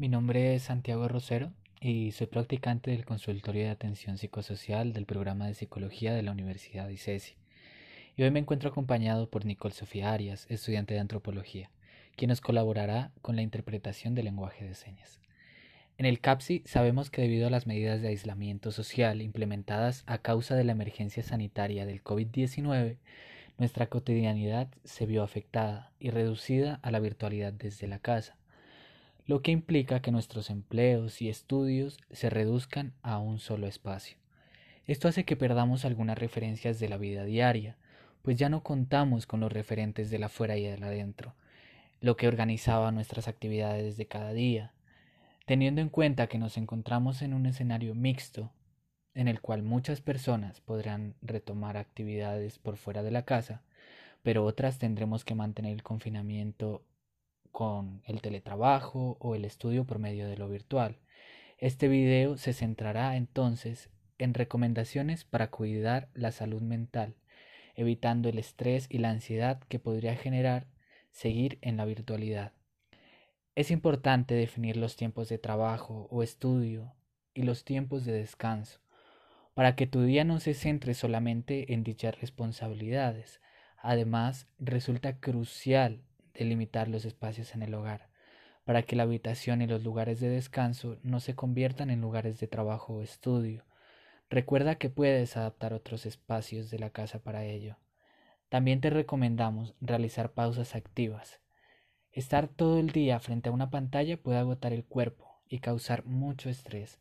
Mi nombre es Santiago Rosero y soy practicante del consultorio de atención psicosocial del programa de psicología de la Universidad de ICESI. Y hoy me encuentro acompañado por Nicole Sofía Arias, estudiante de antropología, quien nos colaborará con la interpretación del lenguaje de señas. En el CAPSI sabemos que debido a las medidas de aislamiento social implementadas a causa de la emergencia sanitaria del COVID-19, nuestra cotidianidad se vio afectada y reducida a la virtualidad desde la casa, lo que implica que nuestros empleos y estudios se reduzcan a un solo espacio. Esto hace que perdamos algunas referencias de la vida diaria, pues ya no contamos con los referentes de la afuera y del adentro, lo que organizaba nuestras actividades de cada día, Teniendo en cuenta que nos encontramos en un escenario mixto, en el cual muchas personas podrán retomar actividades por fuera de la casa, pero otras tendremos que mantener el confinamiento con el teletrabajo o el estudio por medio de lo virtual. Este video se centrará entonces en recomendaciones para cuidar la salud mental, evitando el estrés y la ansiedad que podría generar seguir en la virtualidad. Es importante definir los tiempos de trabajo o estudio y los tiempos de descanso, para que tu día no se centre solamente en dichas responsabilidades. Además, resulta crucial delimitar los espacios en el hogar, para que la habitación y los lugares de descanso no se conviertan en lugares de trabajo o estudio. Recuerda que puedes adaptar otros espacios de la casa para ello. También te recomendamos realizar pausas activas, Estar todo el día frente a una pantalla puede agotar el cuerpo y causar mucho estrés.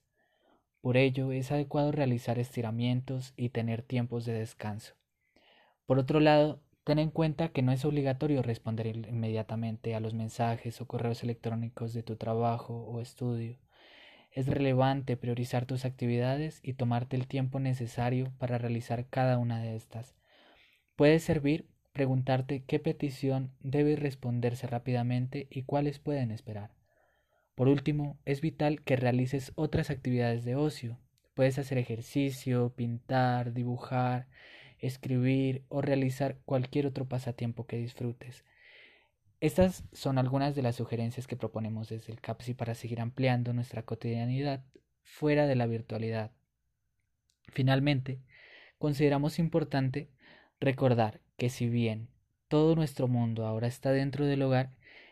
Por ello es adecuado realizar estiramientos y tener tiempos de descanso. Por otro lado, ten en cuenta que no es obligatorio responder inmediatamente a los mensajes o correos electrónicos de tu trabajo o estudio. Es relevante priorizar tus actividades y tomarte el tiempo necesario para realizar cada una de estas. Puede servir preguntarte qué petición debe responderse rápidamente y cuáles pueden esperar. Por último, es vital que realices otras actividades de ocio. Puedes hacer ejercicio, pintar, dibujar, escribir o realizar cualquier otro pasatiempo que disfrutes. Estas son algunas de las sugerencias que proponemos desde el CAPSI para seguir ampliando nuestra cotidianidad fuera de la virtualidad. Finalmente, consideramos importante recordar que si bien todo nuestro mundo ahora está dentro del hogar,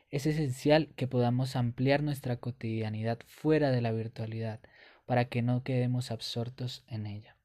es esencial que podamos ampliar nuestra cotidianidad fuera de la virtualidad para que no quedemos absortos en ella.